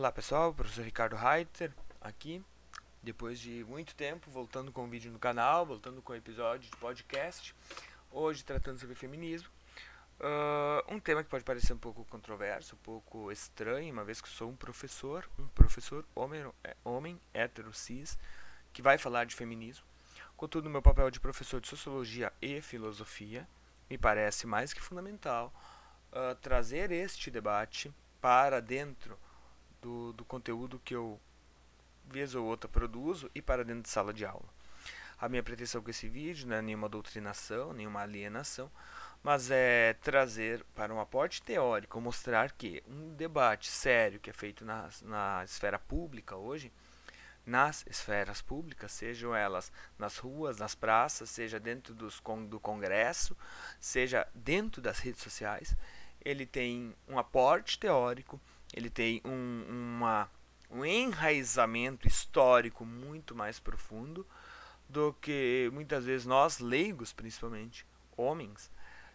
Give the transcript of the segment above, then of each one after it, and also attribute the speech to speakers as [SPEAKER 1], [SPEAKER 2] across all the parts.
[SPEAKER 1] Olá pessoal, professor Ricardo Reiter aqui, depois de muito tempo, voltando com um vídeo no canal, voltando com um episódio de podcast, hoje tratando sobre feminismo, uh, um tema que pode parecer um pouco controverso, um pouco estranho, uma vez que sou um professor, um professor homem, é, homem hétero, cis, que vai falar de feminismo, contudo meu papel de professor de Sociologia e Filosofia me parece mais que fundamental uh, trazer este debate para dentro do, do conteúdo que eu, vez ou outra, produzo e para dentro de sala de aula. A minha pretensão com esse vídeo não é nenhuma doutrinação, nenhuma alienação, mas é trazer para um aporte teórico, mostrar que um debate sério que é feito na, na esfera pública hoje, nas esferas públicas, sejam elas nas ruas, nas praças, seja dentro dos, do Congresso, seja dentro das redes sociais, ele tem um aporte teórico ele tem um, uma, um enraizamento histórico muito mais profundo do que muitas vezes nós, leigos principalmente, homens,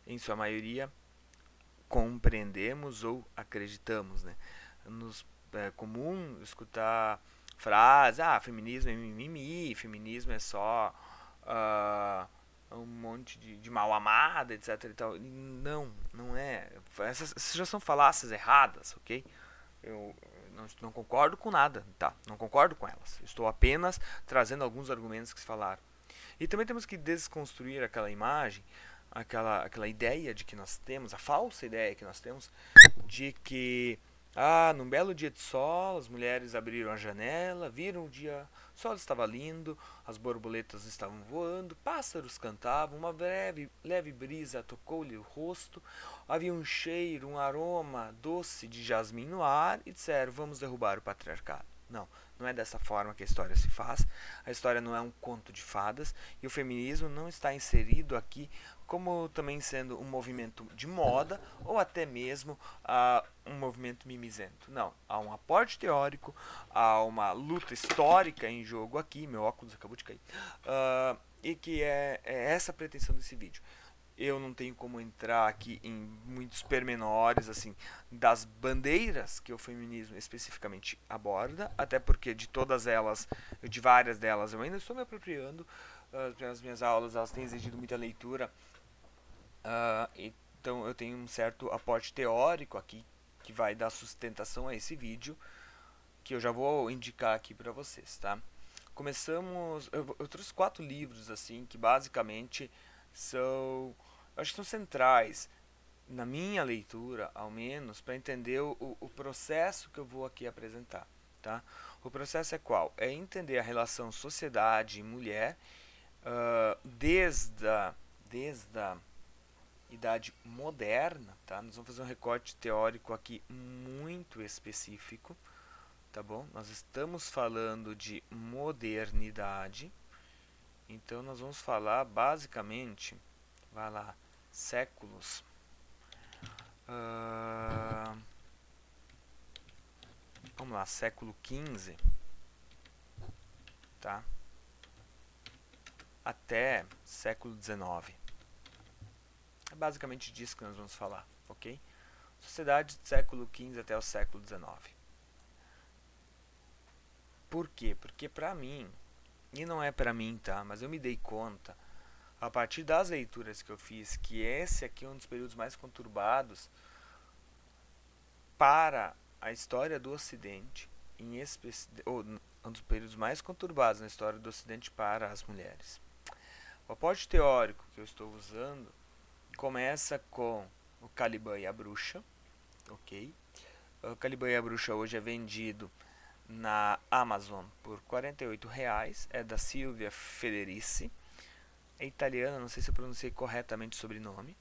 [SPEAKER 1] em sua maioria, compreendemos ou acreditamos. Né? Nos, é comum escutar frases, ah, feminismo é mimimi, feminismo é só uh, um monte de, de mal amada, etc. E tal. Não, não é. Essas, essas já são falácias erradas, ok? Eu não, não, concordo com nada, tá? Não concordo com elas. Estou apenas trazendo alguns argumentos que se falaram. E também temos que desconstruir aquela imagem, aquela, aquela ideia de que nós temos, a falsa ideia que nós temos, de que ah, num belo dia de sol, as mulheres abriram a janela, viram o dia, o sol estava lindo, as borboletas estavam voando, pássaros cantavam, uma breve, leve brisa tocou-lhe o rosto, havia um cheiro, um aroma doce de jasmim no ar e disseram: Vamos derrubar o patriarcado. Não, não é dessa forma que a história se faz. A história não é um conto de fadas e o feminismo não está inserido aqui como também sendo um movimento de moda ou até mesmo uh, um movimento mimizento. Não, há um aporte teórico, há uma luta histórica em jogo aqui, meu óculos acabou de cair, uh, e que é, é essa a pretensão desse vídeo. Eu não tenho como entrar aqui em muitos pormenores assim das bandeiras que o feminismo especificamente aborda, até porque de todas elas, de várias delas, eu ainda estou me apropriando. Uh, as minhas aulas elas têm exigido muita leitura Uh, então eu tenho um certo aporte teórico aqui que vai dar sustentação a esse vídeo que eu já vou indicar aqui para vocês, tá? Começamos, eu, eu, trouxe quatro livros assim que basicamente são, acho que são centrais na minha leitura, ao menos, para entender o, o processo que eu vou aqui apresentar, tá? O processo é qual? É entender a relação sociedade e mulher uh, desde a, desde a idade moderna, tá? Nós vamos fazer um recorte teórico aqui muito específico, tá bom? Nós estamos falando de modernidade, então nós vamos falar basicamente, vai lá, séculos. Uh, vamos lá, século XV, tá? Até século XIX. É basicamente disso que nós vamos falar, ok? Sociedade do século XV até o século XIX. Por quê? Porque para mim, e não é para mim, tá? Mas eu me dei conta, a partir das leituras que eu fiz, que esse aqui é um dos períodos mais conturbados para a história do Ocidente, em ou um dos períodos mais conturbados na história do Ocidente para as mulheres. O aporte teórico que eu estou usando começa com o Caliban e a Bruxa, ok? O Caliban e a Bruxa hoje é vendido na Amazon por R$ reais, é da Silvia Federici, é italiana, não sei se eu pronunciei corretamente o sobrenome,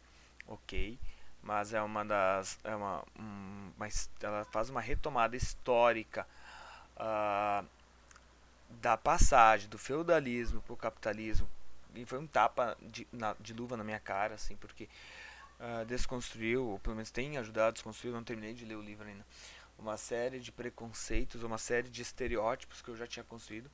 [SPEAKER 1] ok? Mas é uma das, é uma, um, uma ela faz uma retomada histórica uh, da passagem do feudalismo para o capitalismo e foi um tapa de, na, de luva na minha cara, assim, porque uh, desconstruiu, ou pelo menos tem ajudado a desconstruir, eu não terminei de ler o livro ainda, uma série de preconceitos, uma série de estereótipos que eu já tinha construído.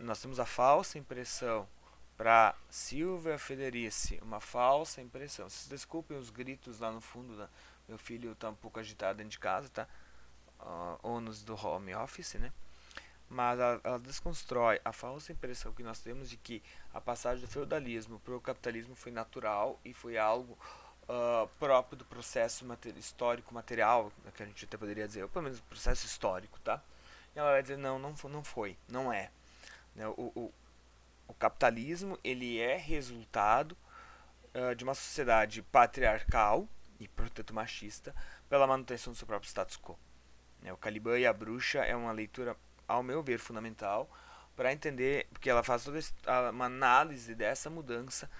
[SPEAKER 1] Nós temos a falsa impressão para Silvia Federici, uma falsa impressão. Vocês desculpem os gritos lá no fundo, meu filho está um pouco agitado dentro de casa, tá? uh, ônus do home office, né? Mas ela, ela, desconstrói a falsa impressão que nós temos de que a passagem do feudalismo para o capitalismo foi natural e foi algo uh, próprio do processo mater histórico material, que a gente até poderia dizer, ou pelo menos processo histórico, tá? E ela vai dizer não, não, não foi, não é. Né? O, o, o capitalismo ele é resultado uh, de uma sociedade patriarcal e portanto machista pela manutenção do seu próprio status quo. Né? O Caliban e a Bruxa é uma leitura ao meu ver, fundamental para entender, porque ela faz toda uma análise dessa mudança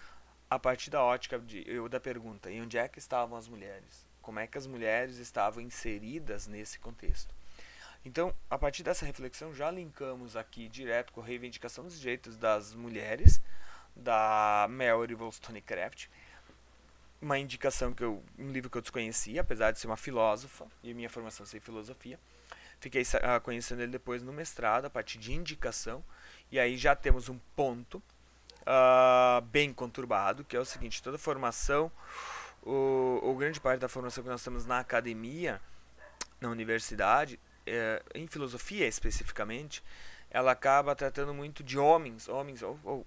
[SPEAKER 1] a partir da ótica de, eu, da pergunta: e onde é que estavam as mulheres? Como é que as mulheres estavam inseridas nesse contexto? Então, a partir dessa reflexão, já linkamos aqui direto com a reivindicação dos direitos das mulheres, da Mary Wollstonecraft, uma indicação que eu, um livro que eu desconhecia, apesar de ser uma filósofa e minha formação ser filosofia. Fiquei uh, conhecendo ele depois no mestrado, a partir de indicação. E aí já temos um ponto uh, bem conturbado, que é o seguinte: toda formação, o, o grande parte da formação que nós temos na academia, na universidade, é, em filosofia especificamente, ela acaba tratando muito de homens, homens ou, ou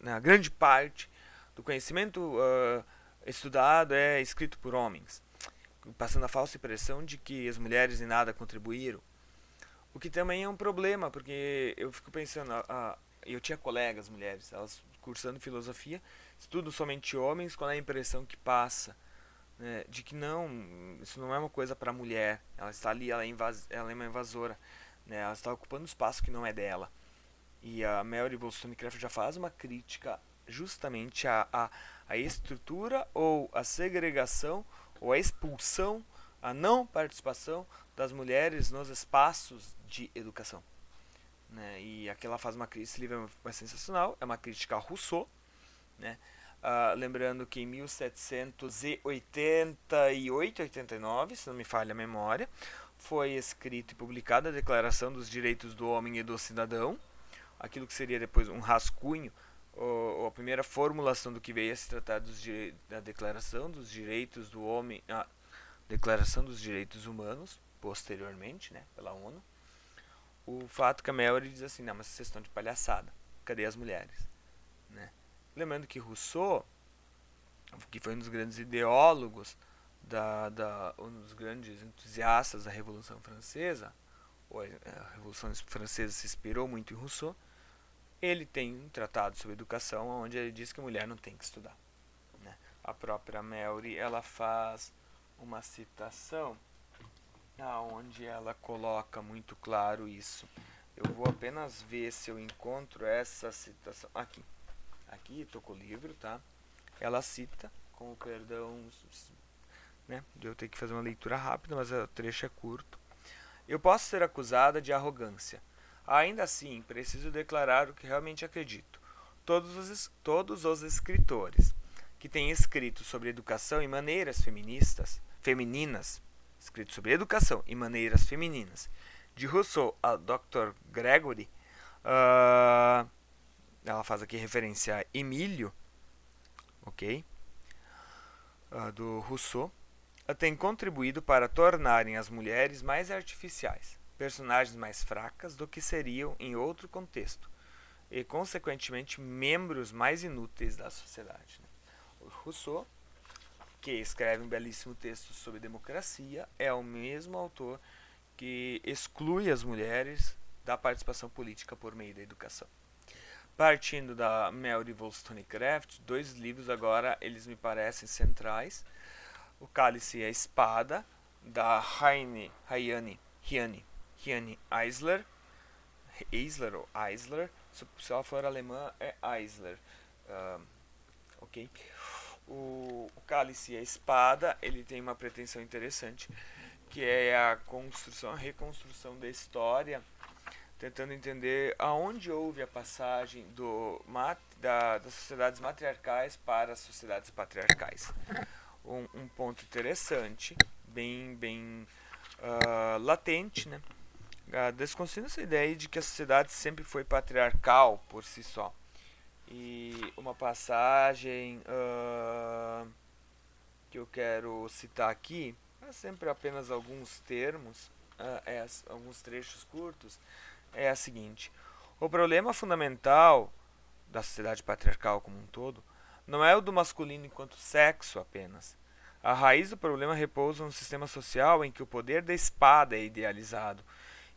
[SPEAKER 1] na grande parte do conhecimento uh, estudado é escrito por homens, passando a falsa impressão de que as mulheres em nada contribuíram o que também é um problema, porque eu fico pensando, a, eu tinha colegas mulheres, elas cursando filosofia, estudam somente homens com a impressão que passa né, de que não, isso não é uma coisa para mulher, ela está ali, ela é, invas, ela é uma invasora, né, ela está ocupando um espaço que não é dela. E a Mary Wollstonecraft já faz uma crítica justamente à, à, à estrutura ou à segregação ou à expulsão, a não participação das mulheres nos espaços de educação. Né? E aqui ela faz uma crítica, esse livro é, é sensacional, é uma crítica a Rousseau, né? Uh, lembrando que em 1788, 89, se não me falha a memória, foi escrito e publicada a Declaração dos Direitos do Homem e do Cidadão, aquilo que seria depois um rascunho, ou, a primeira formulação do que veio a se tratar dos da Declaração dos Direitos do Homem, a Declaração dos Direitos Humanos, posteriormente, né, pela ONU o fato que a Melody diz assim, não, mas vocês estão de palhaçada, cadê as mulheres? Né? Lembrando que Rousseau, que foi um dos grandes ideólogos, da, da, um dos grandes entusiastas da Revolução Francesa, ou a Revolução Francesa se inspirou muito em Rousseau, ele tem um tratado sobre educação onde ele diz que a mulher não tem que estudar. Né? A própria Melry ela faz uma citação aonde ela coloca muito claro isso. Eu vou apenas ver se eu encontro essa citação aqui. Aqui estou com o livro, tá? Ela cita, com o perdão, né? De eu ter que fazer uma leitura rápida, mas o trecho é curto. Eu posso ser acusada de arrogância. Ainda assim, preciso declarar o que realmente acredito. Todos os, todos os escritores que têm escrito sobre educação e maneiras feministas, femininas escrito sobre educação e maneiras femininas, de Rousseau a Dr. Gregory, uh, ela faz aqui referência a Emílio, ok? Uh, do Rousseau, tem contribuído para tornarem as mulheres mais artificiais, personagens mais fracas do que seriam em outro contexto, e consequentemente membros mais inúteis da sociedade. Né? Rousseau que escreve um belíssimo texto sobre democracia, é o mesmo autor que exclui as mulheres da participação política por meio da educação. Partindo da Mary Wollstonecraft, dois livros agora eles me parecem centrais. O Cálice e a Espada, da Heine, Heiane, Hiane, Hiane Eisler, Eisler ou Eisler, se ela for alemã é Eisler, uh, ok? O, o cálice e a espada, ele tem uma pretensão interessante, que é a construção, a reconstrução da história, tentando entender aonde houve a passagem do, da, das sociedades matriarcais para as sociedades patriarcais. Um, um ponto interessante, bem, bem uh, latente, né? Uh, desconstruindo essa ideia de que a sociedade sempre foi patriarcal por si só e uma passagem uh, que eu quero citar aqui, é sempre apenas alguns termos. uh, é, alguns trechos curtos, é a seguinte: o problema fundamental da sociedade patriarcal como um todo não é o do masculino enquanto sexo apenas. A raiz do problema repousa no sistema social em que o poder da espada é idealizado,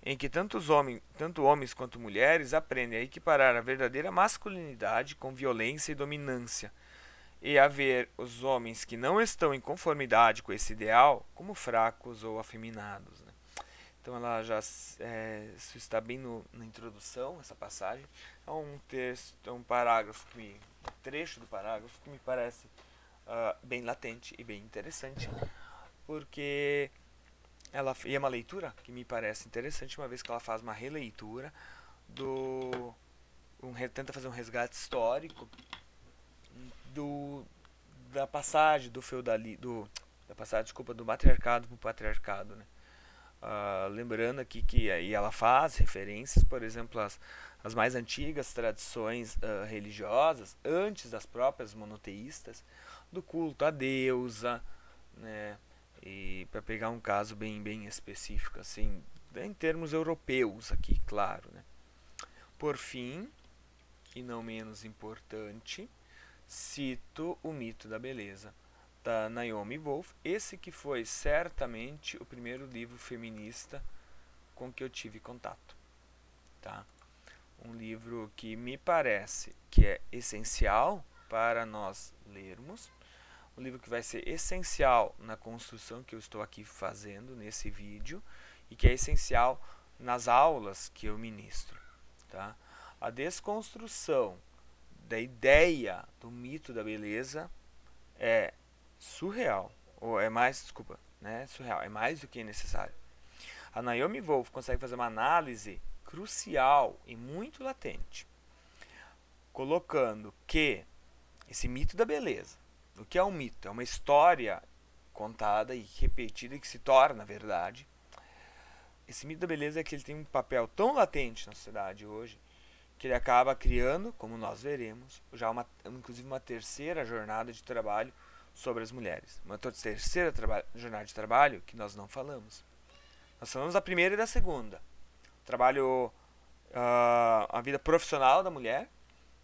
[SPEAKER 1] em que tanto, homens, tanto homens quanto mulheres aprendem a equiparar a verdadeira masculinidade com violência e dominância, e a ver os homens que não estão em conformidade com esse ideal como fracos ou afeminados. Né? Então ela já é, isso está bem no, na introdução, essa passagem. É um texto, é um parágrafo que um trecho do parágrafo que me parece uh, bem latente e bem interessante, porque ela e é uma leitura que me parece interessante, uma vez que ela faz uma releitura do um, tenta fazer um resgate histórico do da passagem do feudalismo do da passagem desculpa do matriarcado para o patriarcado, né? Uh, lembrando aqui que aí ela faz referências, por exemplo, às, as mais antigas tradições uh, religiosas, antes das próprias monoteístas, do culto à deusa, né? E para pegar um caso bem bem específico assim, em termos europeus aqui, claro, né? Por fim, e não menos importante, cito o mito da beleza da Naomi Wolf, esse que foi certamente o primeiro livro feminista com que eu tive contato, tá? Um livro que me parece que é essencial para nós lermos, um livro que vai ser essencial na construção que eu estou aqui fazendo nesse vídeo e que é essencial nas aulas que eu ministro, tá? A desconstrução da ideia do mito da beleza é surreal. Ou é mais, desculpa, né? Surreal, é mais do que necessário. A Naomi Wolf consegue fazer uma análise crucial e muito latente, colocando que esse mito da beleza, o que é um mito? É uma história contada e repetida que se torna verdade. Esse mito da beleza é que ele tem um papel tão latente na sociedade hoje que ele acaba criando, como nós veremos, já uma, inclusive uma terceira jornada de trabalho sobre as mulheres. Uma terceira jornada de trabalho que nós não falamos. Nós falamos da primeira e da segunda. Trabalho, uh, a vida profissional da mulher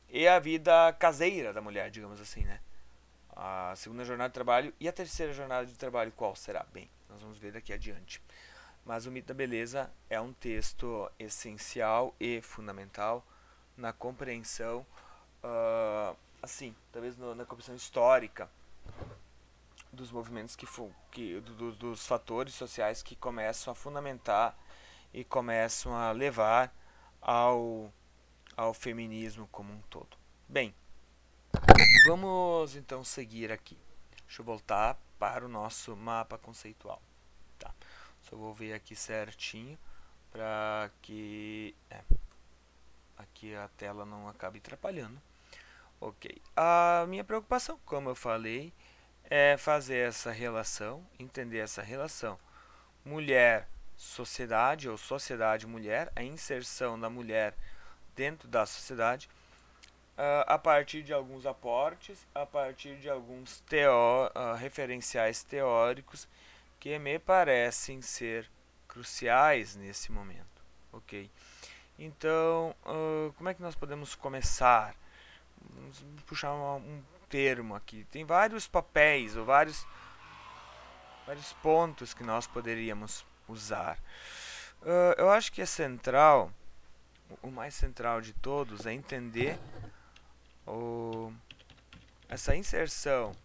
[SPEAKER 1] e a vida caseira da mulher, digamos assim, né? A segunda jornada de trabalho e a terceira jornada de trabalho qual será? Bem, nós vamos ver daqui adiante. Mas o mito da beleza é um texto essencial e fundamental na compreensão, uh, assim, talvez no, na compreensão histórica dos movimentos que, que do, dos fatores sociais que começam a fundamentar e começam a levar ao, ao feminismo como um todo. Bem, vamos então seguir aqui. Deixa eu voltar para o nosso mapa conceitual. Tá. Só vou ver aqui certinho para que é, aqui a tela não acabe atrapalhando. Ok. A minha preocupação, como eu falei, é fazer essa relação, entender essa relação mulher sociedade ou sociedade mulher, a inserção da mulher dentro da sociedade uh, a partir de alguns aportes, a partir de alguns teó uh, referenciais teóricos que me parecem ser cruciais nesse momento, ok? Então, uh, como é que nós podemos começar? Vamos puxar um, um termo aqui. Tem vários papéis ou vários vários pontos que nós poderíamos usar. Eu acho que é central, o mais central de todos, é entender o, essa inserção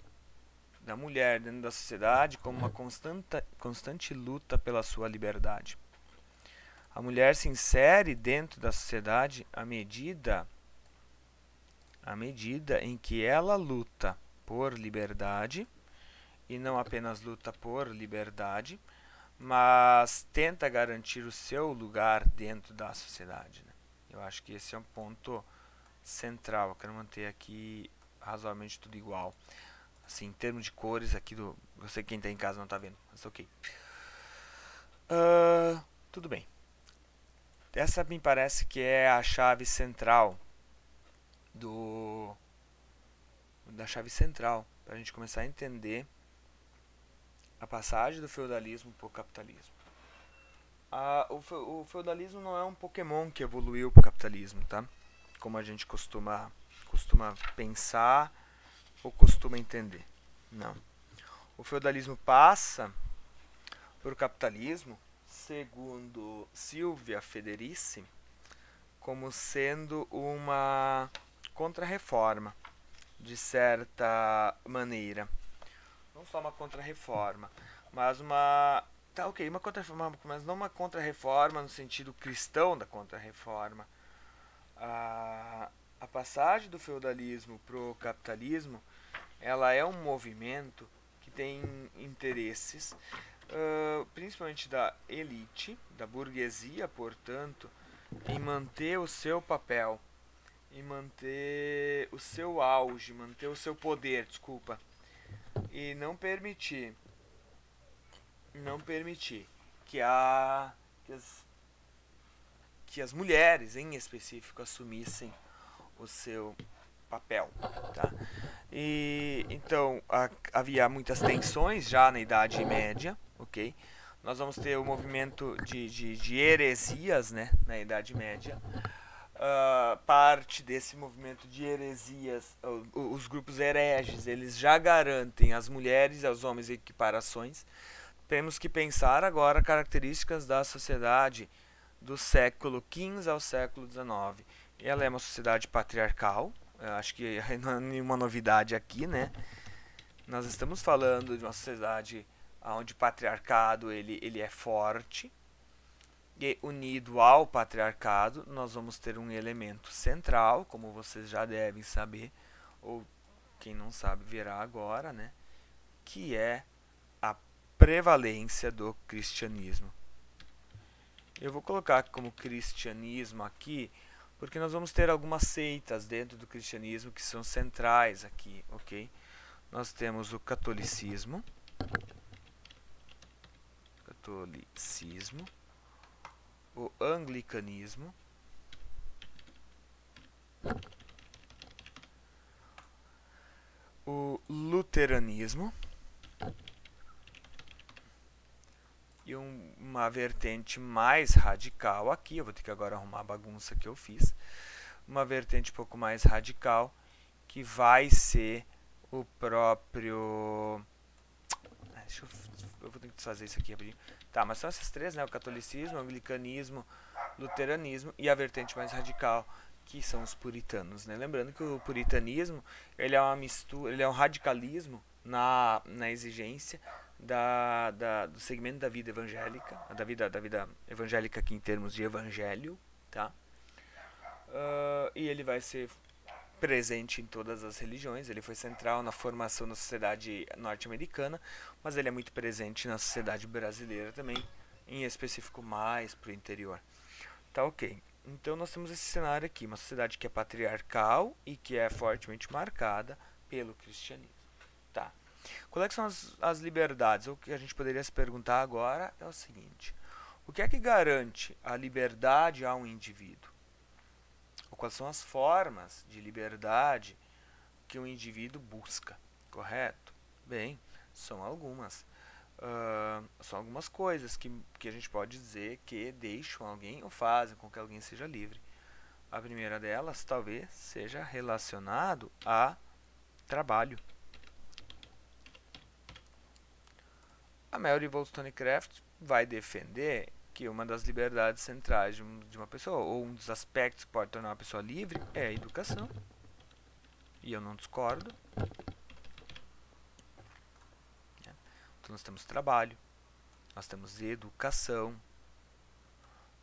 [SPEAKER 1] da mulher dentro da sociedade como uma constante, constante luta pela sua liberdade. A mulher se insere dentro da sociedade à medida à medida em que ela luta por liberdade, e não apenas luta por liberdade, mas tenta garantir o seu lugar dentro da sociedade. Né? Eu acho que esse é um ponto central. Quero manter aqui razoavelmente tudo igual. Assim, em termos de cores aqui do. Eu sei que quem está em casa não está vendo, mas ok. Uh, tudo bem. Essa me parece que é a chave central do da chave central para a gente começar a entender a passagem do feudalismo para o capitalismo. a, o, o feudalismo não é um Pokémon que evoluiu para o capitalismo, tá? Como a gente costuma, costuma pensar ou costuma entender. Não. O feudalismo passa para o capitalismo, segundo Silvia Federici, como sendo uma contra-reforma, de certa maneira. Não só uma contra-reforma, mas uma. Tá ok, uma contra-reforma, mas não uma contra-reforma no sentido cristão da contra-reforma. A, a passagem do feudalismo para o capitalismo ela é um movimento que tem interesses, uh, principalmente da elite, da burguesia, portanto, em manter o seu papel, em manter o seu auge, manter o seu poder, desculpa, e não permitir, não permitir que a que as, que as mulheres, em específico, assumissem o seu papel, tá? E então a, havia muitas tensões já na Idade Média, ok? Nós vamos ter o movimento de, de, de heresias, né, na Idade Média. Uh, parte desse movimento de heresias, os grupos hereges, eles já garantem às mulheres e aos homens equiparações. Temos que pensar agora características da sociedade do século XV ao século XIX. Ela é uma sociedade patriarcal, acho que não é nenhuma novidade aqui, né? Nós estamos falando de uma sociedade onde o patriarcado ele, ele é forte e unido ao patriarcado nós vamos ter um elemento central, como vocês já devem saber, ou quem não sabe verá agora, né? Que é a prevalência do cristianismo. Eu vou colocar como cristianismo aqui porque nós vamos ter algumas seitas dentro do cristianismo que são centrais aqui, ok? Nós temos o catolicismo, catolicismo, o anglicanismo, o luteranismo e um, uma vertente mais radical aqui, eu vou ter que agora arrumar a bagunça que eu fiz, uma vertente um pouco mais radical que vai ser o próprio ah, deixa eu, eu vou ter que fazer isso aqui rapidinho. Tá, mas são essas três, né? O catolicismo, o anglicanismo, luteranismo e a vertente mais radical, que são os puritanos, né? Lembrando que o puritanismo, ele é uma mistura, ele é um radicalismo na, na exigência da, da, do segmento da vida evangélica, da vida, da vida evangélica aqui em termos de evangelho, tá? Uh, e ele vai ser presente em todas as religiões, ele foi central na formação da sociedade norte-americana, mas ele é muito presente na sociedade brasileira também, em específico mais para o interior. Tá ok. Então nós temos esse cenário aqui, uma sociedade que é patriarcal e que é fortemente marcada pelo cristianismo. Tá. Quais é são as, as liberdades? O que a gente poderia se perguntar agora é o seguinte: o que é que garante a liberdade a um indivíduo? Ou quais são as formas de liberdade que um indivíduo busca? Correto? Bem, são algumas. Uh, são algumas coisas que, que a gente pode dizer que deixam alguém ou fazem com que alguém seja livre. A primeira delas talvez seja relacionado a trabalho. A Mary Wollstonecraft vai defender que uma das liberdades centrais de, uma pessoa, ou um dos aspectos que pode tornar uma pessoa livre, é a educação. E eu não discordo. Então nós temos trabalho, nós temos educação,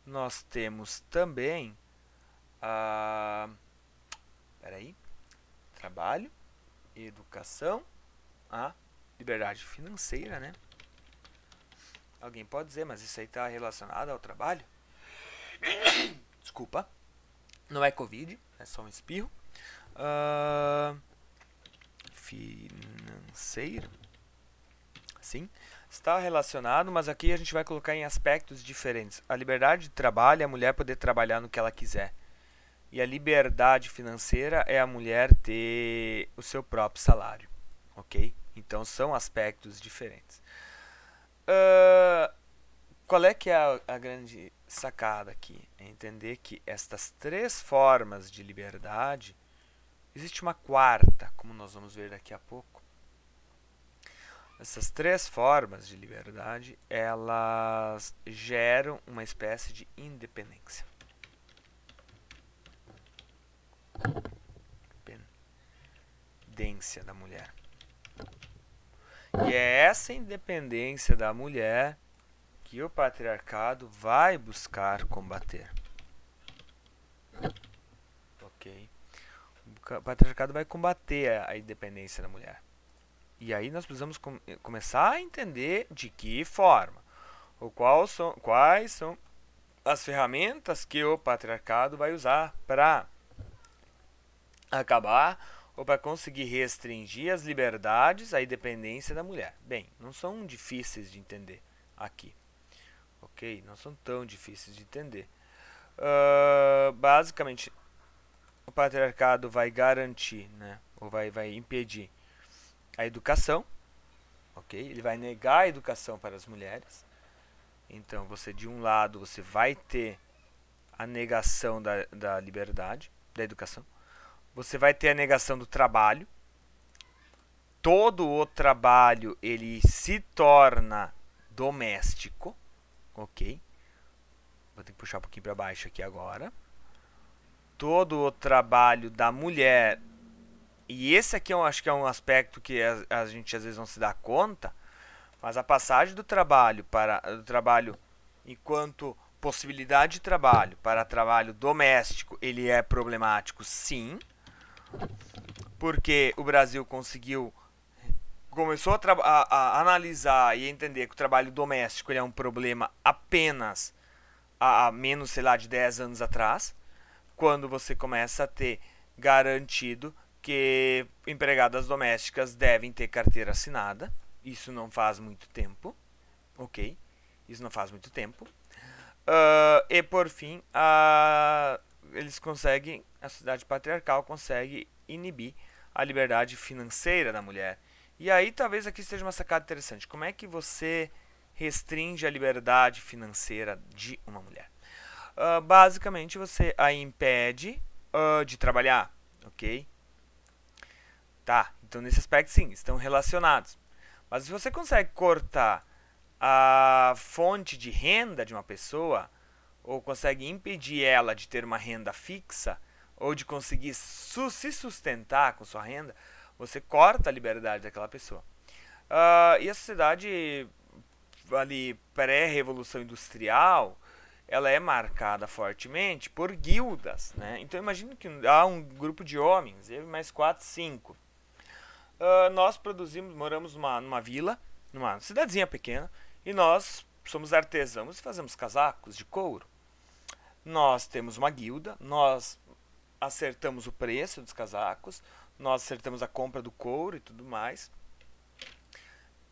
[SPEAKER 1] nós temos também a. Peraí. Trabalho, educação, a liberdade financeira, né? Alguém pode dizer, mas isso aí está relacionado ao trabalho? Desculpa. Não é Covid, é só um espirro. Uh, financeiro. Sim, está relacionado, mas aqui a gente vai colocar em aspectos diferentes. A liberdade de trabalho é a mulher poder trabalhar no que ela quiser. E a liberdade financeira é a mulher ter o seu próprio salário. Ok? Então são aspectos diferentes. Uh, qual é que é a, a grande sacada aqui? É entender que estas três formas de liberdade, existe uma quarta, como nós vamos ver daqui a pouco. Essas três formas de liberdade, elas geram uma espécie de independência. Independência da mulher. E é essa independência da mulher que o patriarcado vai buscar combater. Ok? O patriarcado vai combater a independência da mulher. E aí nós precisamos com começar a entender de que forma, ou qual são, quais são as ferramentas que o patriarcado vai usar para acabar ou para conseguir restringir as liberdades, a independência da mulher. Bem, não são difíceis de entender aqui, ok? Não são tão difíceis de entender. Uh, basicamente, o patriarcado vai garantir, né, ou vai, vai impedir a educação, ok? Ele vai negar a educação para as mulheres. Então, você de um lado você vai ter a negação da, da liberdade, da educação você vai ter a negação do trabalho. Todo o trabalho ele se torna doméstico, ok? Vou ter que puxar um pouquinho para baixo aqui agora. Todo o trabalho da mulher e esse aqui eu acho que é um aspecto que a, a, gente às vezes não se dá conta, mas a passagem do trabalho para do trabalho enquanto possibilidade de trabalho para trabalho doméstico, ele é problemático, sim porque o Brasil conseguiu começou a, a, a, analisar e entender que o trabalho doméstico é um problema apenas há menos, sei lá, de 10 anos atrás, quando você começa a ter garantido que empregadas domésticas devem ter carteira assinada. Isso não faz muito tempo, ok? Isso não faz muito tempo. Uh, e por fim, a eles conseguem, a sociedade patriarcal consegue inibir a liberdade financeira da mulher. E aí talvez aqui seja uma sacada interessante. Como é que você restringe a liberdade financeira de uma mulher? Uh, basicamente você a impede uh, de trabalhar, ok? Tá, então nesse aspecto sim, estão relacionados. Mas se você consegue cortar a fonte de renda de uma pessoa, ou consegue impedir ela de ter uma renda fixa ou de conseguir su se sustentar com sua renda, você corta a liberdade daquela pessoa. Uh, e a sociedade ali pré-revolução industrial, ela é marcada fortemente por guildas, né? Então imagine que há um grupo de homens, eu mais quatro, cinco. Uh, nós produzimos, moramos numa, numa vila, numa cidadezinha pequena, e nós somos artesãos e fazemos casacos de couro. Nós temos uma guilda, nós acertamos o preço dos casacos, nós acertamos a compra do couro e tudo mais.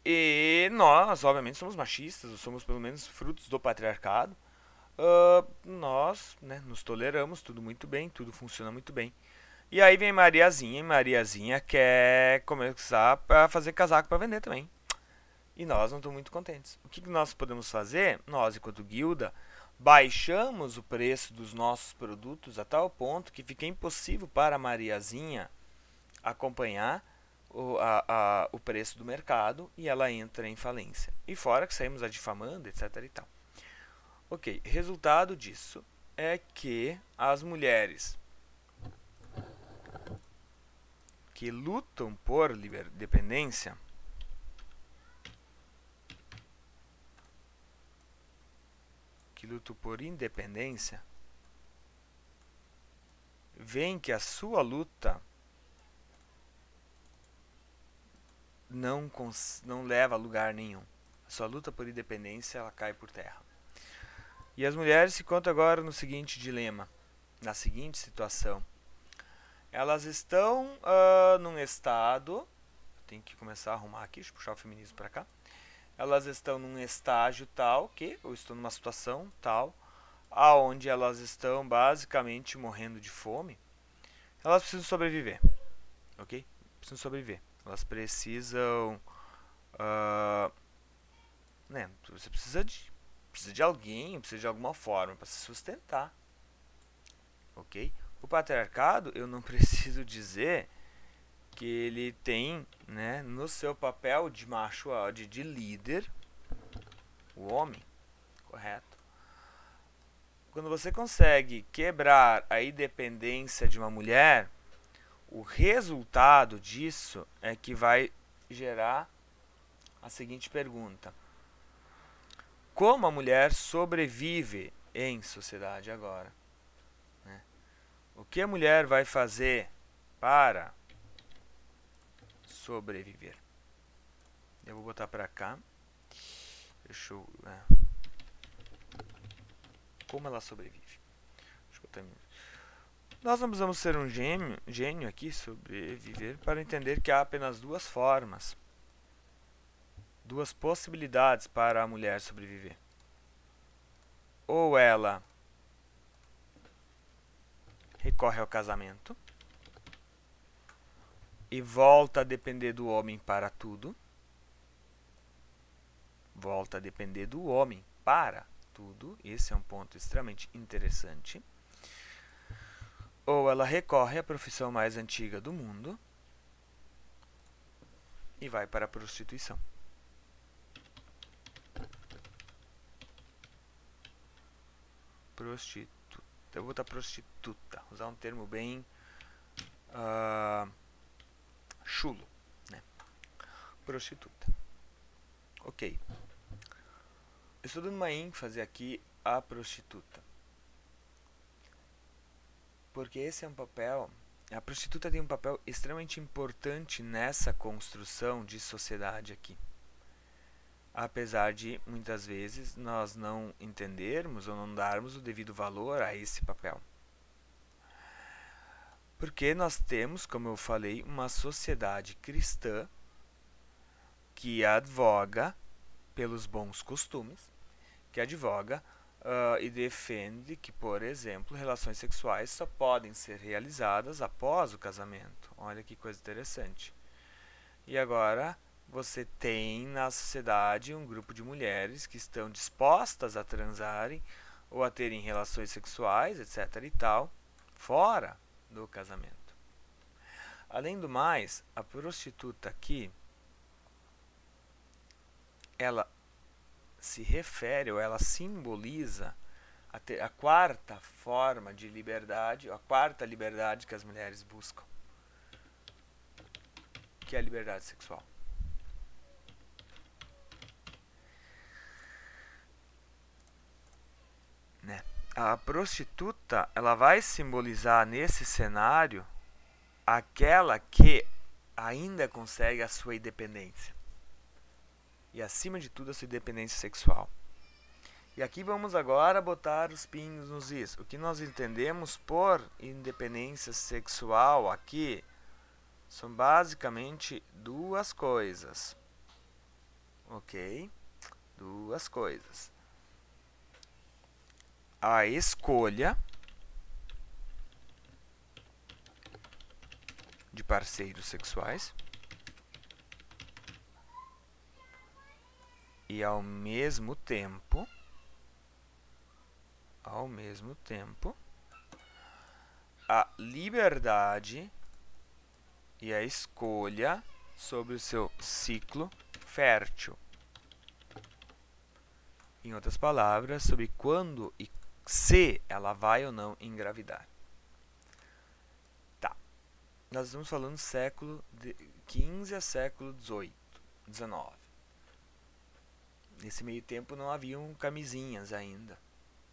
[SPEAKER 1] E nós, obviamente, somos machistas, somos pelo menos frutos do patriarcado. Uh, nós né, nos toleramos, tudo muito bem, tudo funciona muito bem. E aí vem Mariazinha, e Mariazinha quer começar a fazer casaco para vender também. E nós não estamos muito contentes. O que, que nós podemos fazer? Nós, enquanto guilda, baixamos o preço dos nossos produtos a tal ponto que fica impossível para a Mariazinha acompanhar o, a, a, o preço do mercado e ela entra em falência. E fora que saímos a difamando, etc. e tal. Ok, resultado disso é que as mulheres que lutam por dependência que lutam por independência, veem que a sua luta não, não leva a lugar nenhum. A sua luta por independência ela cai por terra. E as mulheres se encontram agora no seguinte dilema, na seguinte situação. Elas estão uh, num estado. Tenho que começar a arrumar aqui, deixa eu puxar o feminismo para cá elas estão num estágio tal que, ou estão numa situação tal, aonde elas estão basicamente morrendo de fome, elas precisam sobreviver, ok? Precisam sobreviver. Elas precisam, uh, né? Você precisa de precisa de alguém, precisa de alguma forma para se sustentar. Ok? O patriarcado, eu não preciso dizer que ele tem, né, no seu papel de macho, de, de líder, o homem, correto? Quando você consegue quebrar a independência de uma mulher, o resultado disso é que vai gerar a seguinte pergunta: Como a mulher sobrevive em sociedade agora? Né? O que a mulher vai fazer para sobreviver. Eu vou botar pra cá. Deixa eu. É. Como ela sobrevive? Botar Nós não precisamos ser um gênio, gênio aqui, sobreviver, para entender que há apenas duas formas, duas possibilidades para a mulher sobreviver. Ou ela recorre ao casamento, e volta a depender do homem para tudo. Volta a depender do homem para tudo. Esse é um ponto extremamente interessante. Ou ela recorre à profissão mais antiga do mundo e vai para a prostituição. Prostituta. Eu vou botar prostituta. Usar um termo bem. Uh, chulo, né? Prostituta. Ok. Estou dando uma ênfase aqui à prostituta. Porque esse é um papel. A prostituta tem um papel extremamente importante nessa construção de sociedade aqui. Apesar de muitas vezes nós não entendermos ou não darmos o devido valor a esse papel. Porque nós temos, como eu falei, uma sociedade cristã que advoga pelos bons costumes, que advoga uh, e defende que, por exemplo, relações sexuais só podem ser realizadas após o casamento. Olha que coisa interessante. E agora você tem na sociedade um grupo de mulheres que estão dispostas a transarem ou a terem relações sexuais, etc. e tal, fora do casamento. Além do mais, a prostituta aqui ela se refere ou ela simboliza a, ter, a quarta forma de liberdade, a quarta liberdade que as mulheres buscam, que é a liberdade sexual. Né? A prostituta ela vai simbolizar nesse cenário aquela que ainda consegue a sua independência. E acima de tudo a sua independência sexual. E aqui vamos agora botar os pingos nos is. O que nós entendemos por independência sexual aqui são basicamente duas coisas. OK? Duas coisas a escolha de parceiros sexuais e ao mesmo tempo ao mesmo tempo a liberdade e a escolha sobre o seu ciclo fértil. Em outras palavras, sobre quando e se ela vai ou não engravidar. Tá. Nós estamos falando século XV a século XVIII, XIX. Nesse meio tempo não haviam camisinhas ainda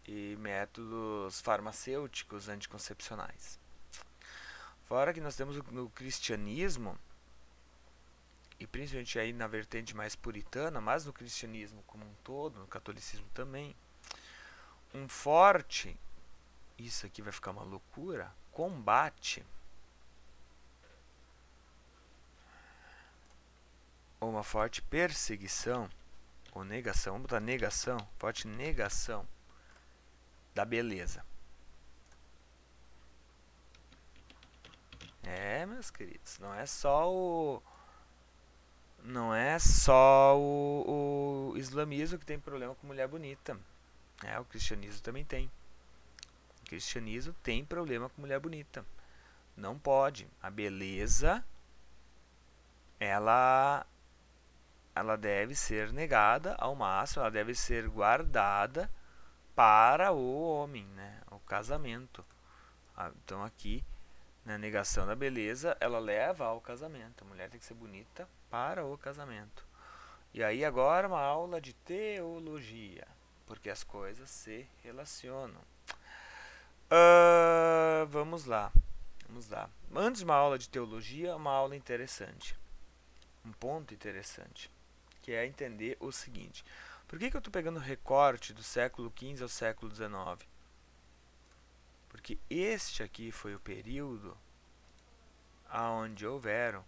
[SPEAKER 1] e métodos farmacêuticos anticoncepcionais. Fora que nós temos no cristianismo, e principalmente aí na vertente mais puritana, mas no cristianismo como um todo, no catolicismo também, um forte, isso aqui vai ficar uma loucura, combate ou uma forte perseguição ou negação, vamos botar negação, forte negação da beleza. É, meus queridos, não é só o não é só o, o islamismo que tem problema com mulher bonita. É, o cristianismo também tem. O cristianismo tem problema com mulher bonita. Não pode. A beleza ela ela deve ser negada ao máximo, ela deve ser guardada para o homem, né? O casamento. Ah, então aqui, na negação da beleza, ela leva ao casamento. A mulher tem que ser bonita para o casamento. E aí agora uma aula de teologia, porque as coisas se relacionam. Uh, vamos lá, vamos lá. Antes de uma aula de teologia, uma aula interessante, um ponto interessante, que é entender o seguinte: por que, que eu estou pegando recorte do século XV ao século XIX? Porque este aqui foi o período aonde houveram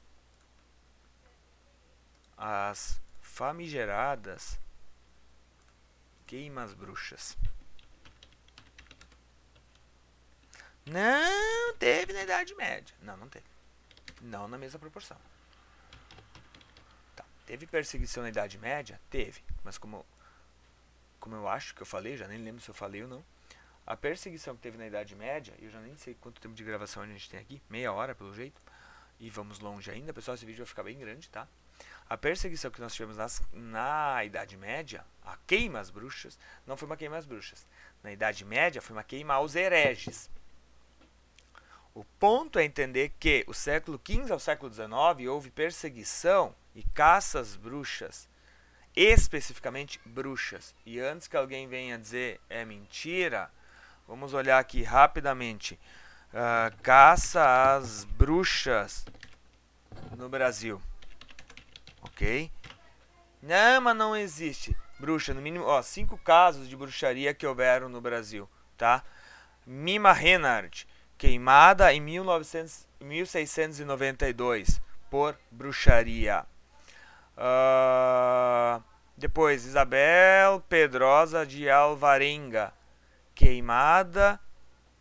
[SPEAKER 1] as famigeradas queimas bruxas. Não teve na Idade Média. Não, não teve. Não na mesma proporção. Tá. Teve perseguição na Idade Média? Teve. Mas como, como eu acho que eu falei, já nem lembro se eu falei ou não. A perseguição que teve na Idade Média, eu já nem sei quanto tempo de gravação a gente tem aqui, meia hora pelo jeito. E vamos longe ainda, pessoal, esse vídeo vai ficar bem grande, tá? A perseguição que nós tivemos nas, na Idade Média, a queima às bruxas, não foi uma queima às bruxas. Na Idade Média foi uma queima aos hereges. O ponto é entender que o século XV ao século XIX houve perseguição e caça às bruxas, especificamente bruxas. E antes que alguém venha dizer é mentira, vamos olhar aqui rapidamente. Uh, caça às bruxas no Brasil ok? Não, mas não existe. Bruxa, no mínimo, ó, cinco casos de bruxaria que houveram no Brasil, tá? Mima Renard, queimada em 1900, 1692 por bruxaria. Uh, depois, Isabel Pedrosa de Alvarenga, queimada,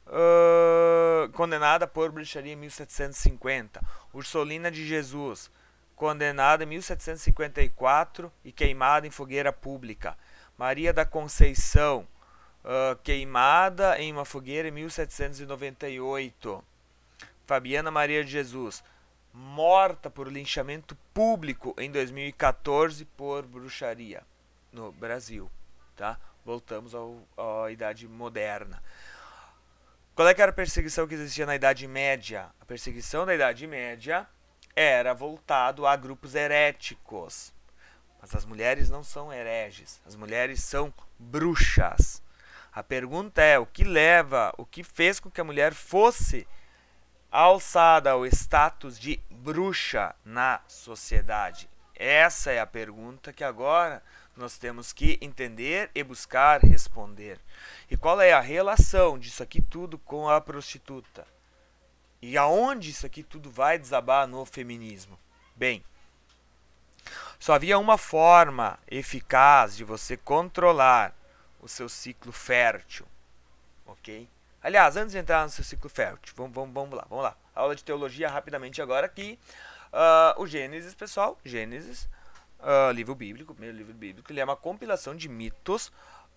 [SPEAKER 1] uh, condenada por bruxaria em 1750. Ursolina de Jesus, condenada em 1754 e queimada em fogueira pública. Maria da Conceição, uh, queimada em uma fogueira em 1798. Fabiana Maria de Jesus, morta por linchamento público em 2014 por bruxaria no Brasil. Tá? Voltamos ao, à Idade Moderna. Qual é era a perseguição que existia na Idade Média? A perseguição da Idade Média era voltado a grupos heréticos. Mas as mulheres não são hereges, as mulheres são bruxas. A pergunta é: o que leva, o que fez com que a mulher fosse alçada ao status de bruxa na sociedade? Essa é a pergunta que agora nós temos que entender e buscar responder. E qual é a relação disso aqui tudo com a prostituta? E aonde isso aqui tudo vai desabar no feminismo? Bem, só havia uma forma eficaz de você controlar o seu ciclo fértil, ok? Aliás, antes de entrar no seu ciclo fértil, vamos, vamos, vamos lá, vamos lá. Aula de teologia rapidamente agora aqui. Uh, o Gênesis, pessoal, Gênesis, uh, livro bíblico, primeiro livro bíblico, ele é uma compilação de mitos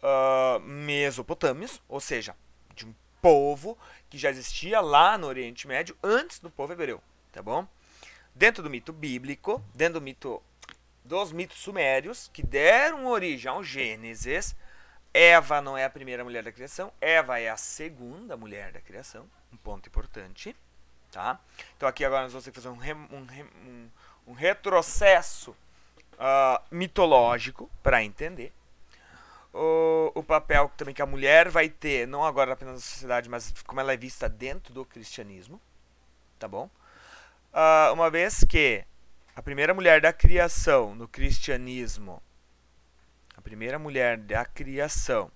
[SPEAKER 1] uh, mesopotâmios, ou seja, de um povo que já existia lá no Oriente Médio antes do povo hebreu, tá bom? Dentro do mito bíblico, dentro do mito dos mitos sumérios que deram origem ao Gênesis, Eva não é a primeira mulher da criação, Eva é a segunda mulher da criação, um ponto importante, tá? Então aqui agora nós vamos ter que fazer um, um, um, um retrocesso uh, mitológico para entender o, o papel também que a mulher vai ter, não agora apenas na sociedade, mas como ela é vista dentro do cristianismo, tá bom? Uh, uma vez que a primeira mulher da criação no cristianismo, a primeira mulher da criação,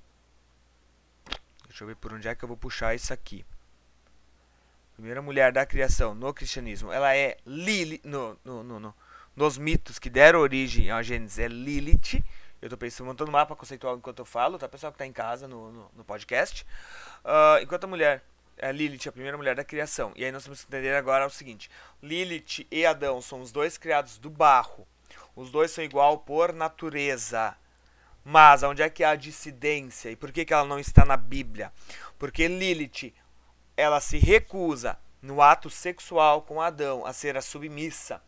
[SPEAKER 1] deixa eu ver por onde é que eu vou puxar isso aqui. Primeira mulher da criação no cristianismo, ela é Lili, no, no, no, no, nos mitos que deram origem a Gênesis, é Lilith, eu estou pensando, montando um mapa conceitual enquanto eu falo, tá? Pessoal que está em casa no, no, no podcast. Uh, enquanto a mulher, a Lilith, a primeira mulher da criação. E aí nós temos que entender agora o seguinte: Lilith e Adão são os dois criados do barro. Os dois são igual por natureza. Mas onde é que há dissidência? E por que, que ela não está na Bíblia? Porque Lilith, ela se recusa no ato sexual com Adão a ser a submissa,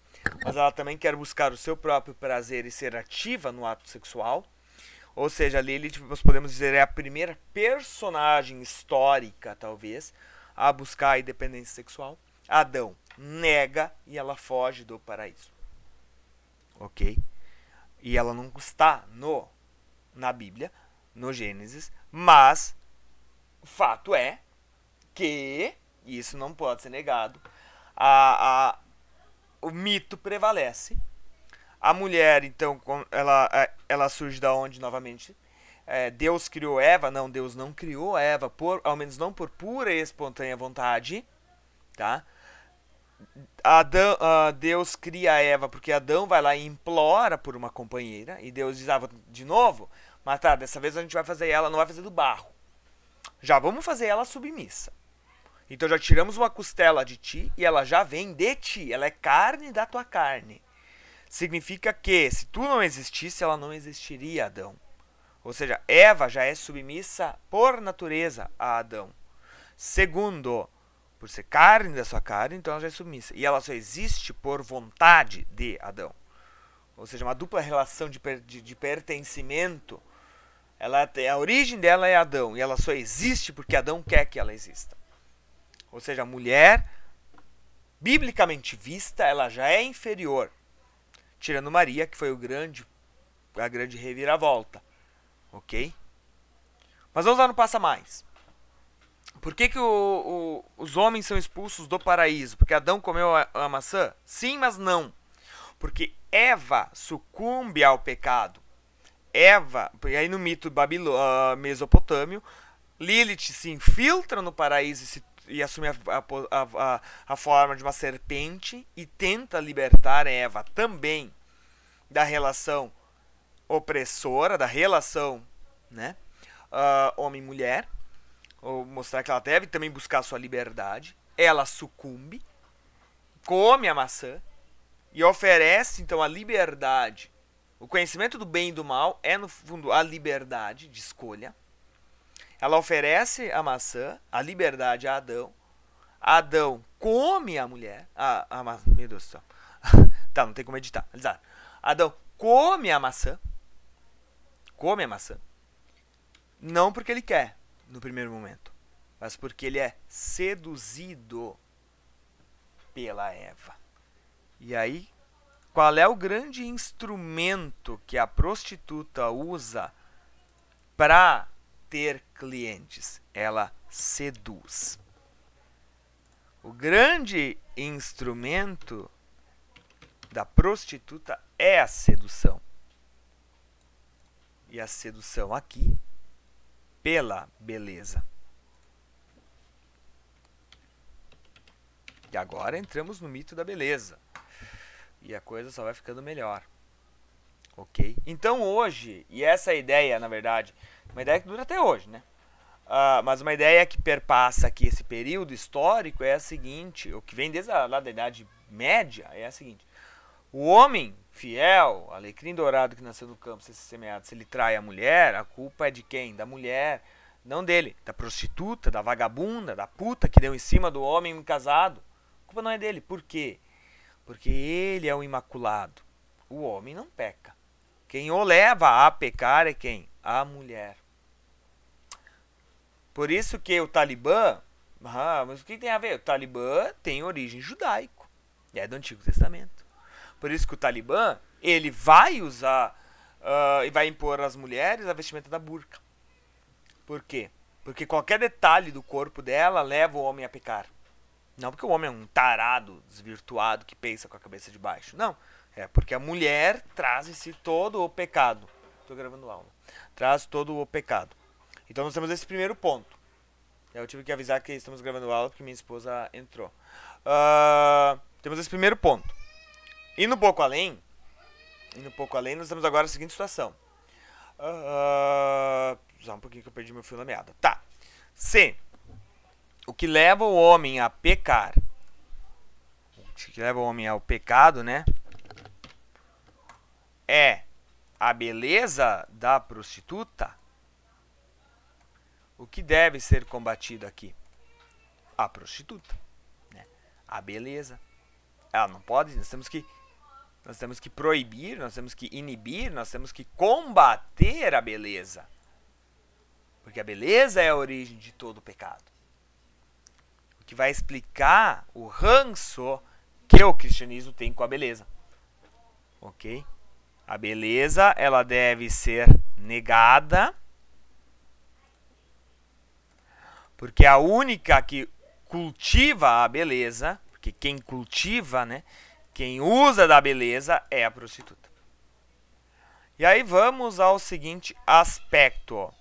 [SPEAKER 1] mas ela também quer buscar o seu próprio prazer e ser ativa no ato sexual. Ou seja, Lilith, nós podemos dizer, é a primeira personagem histórica, talvez, a buscar a independência sexual. Adão nega e ela foge do paraíso. Ok? E ela não está no na Bíblia, no Gênesis, mas o fato é que, e isso não pode ser negado, a, a, o mito prevalece. A mulher, então, ela, é, ela surge da onde novamente? É, Deus criou Eva? Não, Deus não criou Eva, por, ao menos não por pura e espontânea vontade. Tá? Adão, uh, Deus cria Eva porque Adão vai lá e implora por uma companheira. E Deus diz: ah, de novo, mas tá, dessa vez a gente vai fazer ela, não vai fazer do barro. Já vamos fazer ela submissa. Então já tiramos uma costela de ti e ela já vem de ti. Ela é carne da tua carne. Significa que se tu não existisse, ela não existiria, Adão. Ou seja, Eva já é submissa por natureza a Adão. Segundo, por ser carne da sua carne, então ela já é submissa. E ela só existe por vontade de Adão. Ou seja, uma dupla relação de, per, de, de pertencimento ela a origem dela é Adão e ela só existe porque Adão quer que ela exista. Ou seja, a mulher biblicamente vista, ela já é inferior, tirando Maria, que foi o grande a grande reviravolta. OK? Mas vamos lá no passa mais. Por que, que o, o, os homens são expulsos do paraíso? Porque Adão comeu a, a maçã? Sim, mas não. Porque Eva sucumbe ao pecado. Eva, e aí no mito Babilô, uh, mesopotâmio, Lilith se infiltra no paraíso e, se, e assume a, a, a, a, forma de uma serpente e tenta libertar Eva também da relação opressora, da relação né, uh, homem-mulher, ou mostrar que ela deve também buscar sua liberdade. Ela sucumbe, come a maçã e oferece então a liberdade o conhecimento do bem e do mal é, no fundo, a liberdade de escolha. Ela oferece a maçã, a liberdade a Adão. Adão come a mulher. A, a, meu Deus do céu. tá, não tem como editar. Adão come a maçã. Come a maçã. Não porque ele quer, no primeiro momento, mas porque ele é seduzido pela Eva. E aí qual é o grande instrumento que a prostituta usa para ter clientes? Ela seduz. O grande instrumento da prostituta é a sedução. E a sedução aqui pela beleza. E agora entramos no mito da beleza. E a coisa só vai ficando melhor. Ok? Então hoje, e essa ideia, na verdade, uma ideia que dura até hoje, né? Uh, mas uma ideia que perpassa aqui esse período histórico é a seguinte, o que vem desde a, lá da Idade Média é a seguinte. O homem fiel, alecrim dourado que nasceu no campo, se semeado, se ele trai a mulher, a culpa é de quem? Da mulher, não dele, da prostituta, da vagabunda, da puta que deu em cima do homem casado. A culpa não é dele. Por quê? porque ele é o imaculado. O homem não peca. Quem o leva a pecar é quem? A mulher. Por isso que o Talibã, ah, mas o que tem a ver? O Talibã tem origem judaico, é do Antigo Testamento. Por isso que o Talibã, ele vai usar uh, e vai impor às mulheres a vestimenta da burca. Por quê? Porque qualquer detalhe do corpo dela leva o homem a pecar. Não porque o homem é um tarado, desvirtuado, que pensa com a cabeça de baixo. Não. É porque a mulher traz em si todo o pecado. Estou gravando aula. Traz todo o pecado. Então nós temos esse primeiro ponto. Eu tive que avisar que estamos gravando aula porque minha esposa entrou. Uh, temos esse primeiro ponto. E no pouco além, e no pouco além, nós temos agora a seguinte situação. Uh, só um pouquinho que eu perdi meu fio na meada. Tá. Se o que leva o homem a pecar, o que leva o homem ao pecado, né? É a beleza da prostituta, o que deve ser combatido aqui? A prostituta, né? a beleza. Ela não pode, nós temos que nós temos que proibir, nós temos que inibir, nós temos que combater a beleza. Porque a beleza é a origem de todo o pecado. O que vai explicar o ranço que o cristianismo tem com a beleza. OK? A beleza, ela deve ser negada. Porque a única que cultiva a beleza, porque quem cultiva, né, quem usa da beleza é a prostituta. E aí vamos ao seguinte aspecto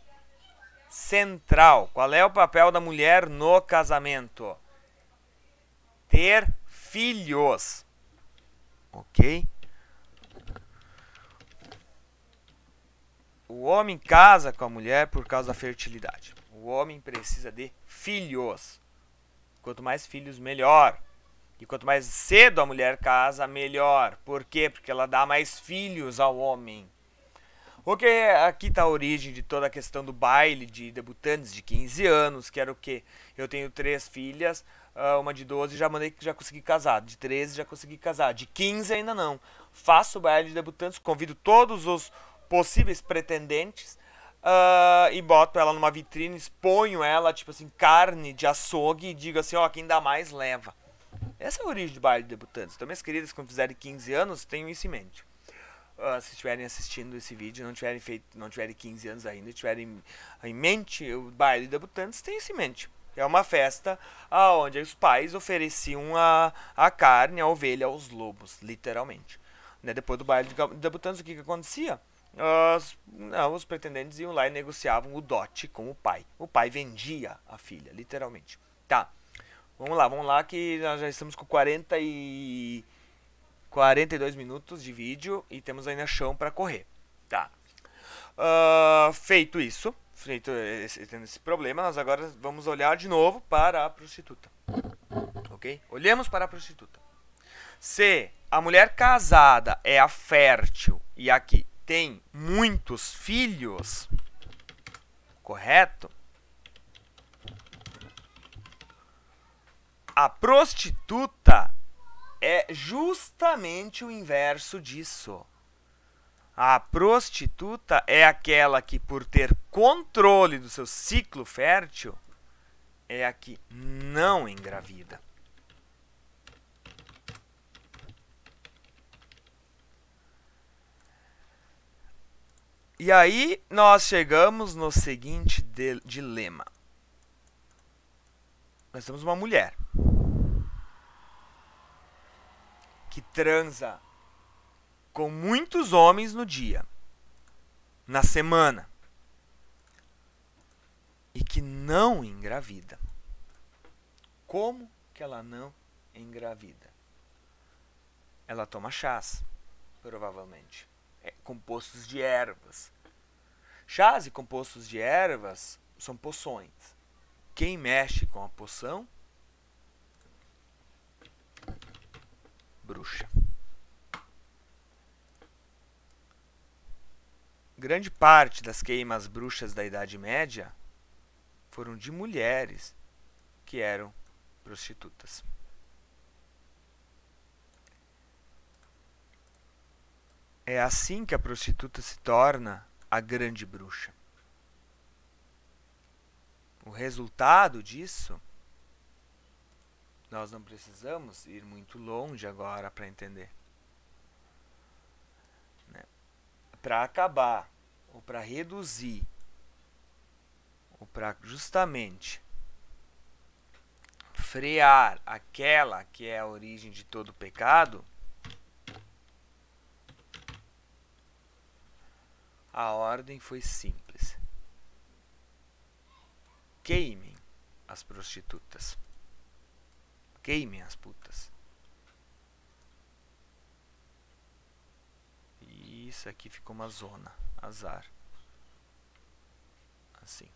[SPEAKER 1] central. Qual é o papel da mulher no casamento? Ter filhos. Ok? O homem casa com a mulher por causa da fertilidade. O homem precisa de filhos. Quanto mais filhos, melhor. E quanto mais cedo a mulher casa, melhor. Por quê? Porque ela dá mais filhos ao homem. O que aqui está a origem de toda a questão do baile de debutantes de 15 anos, que era o quê? Eu tenho três filhas, ah, uma de 12 já mandei que já consegui casar, de 13 já consegui casar, de 15 ainda não. Faço o baile de debutantes, convido todos os possíveis pretendentes uh, e boto ela numa vitrine, exponho ela, tipo assim, carne de açougue e digo assim, ó, quem dá mais leva. Essa é a origem do baile de debutantes. Então, minhas queridas, quando fizerem 15 anos, tenham isso em mente. Uh, se estiverem assistindo esse vídeo não tiverem feito, não tiverem 15 anos ainda, tiverem em mente o baile de debutantes, tenham isso em mente. É uma festa onde os pais ofereciam a, a carne, a ovelha aos lobos, literalmente. Né? Depois do baile de debutantes, o que, que acontecia? Os, não, os pretendentes iam lá e negociavam o dote com o pai. O pai vendia a filha, literalmente. Tá. Vamos lá, vamos lá que nós já estamos com 40 e 42 minutos de vídeo e temos ainda chão para correr. Tá. Uh, feito isso, feito esse, esse problema, nós agora vamos olhar de novo para a prostituta. Ok? Olhemos para a prostituta. Se a mulher casada é a fértil e aqui tem muitos filhos, correto? A prostituta é justamente o inverso disso. A prostituta é aquela que, por ter controle do seu ciclo fértil, é a que não engravida. E aí nós chegamos no seguinte dilema. Nós temos uma mulher que transa com muitos homens no dia, na semana, e que não engravida. Como que ela não engravida? Ela toma chás, provavelmente. É, compostos de ervas. Chás e compostos de ervas são poções. Quem mexe com a poção bruxa. Grande parte das queimas bruxas da Idade Média foram de mulheres que eram prostitutas. É assim que a prostituta se torna a grande bruxa. O resultado disso nós não precisamos ir muito longe agora para entender. Né? Para acabar, ou para reduzir, ou para justamente frear aquela que é a origem de todo pecado, a ordem foi simples. Queimem as prostitutas. Queimem as putas. E isso aqui ficou uma zona. Azar. Assim.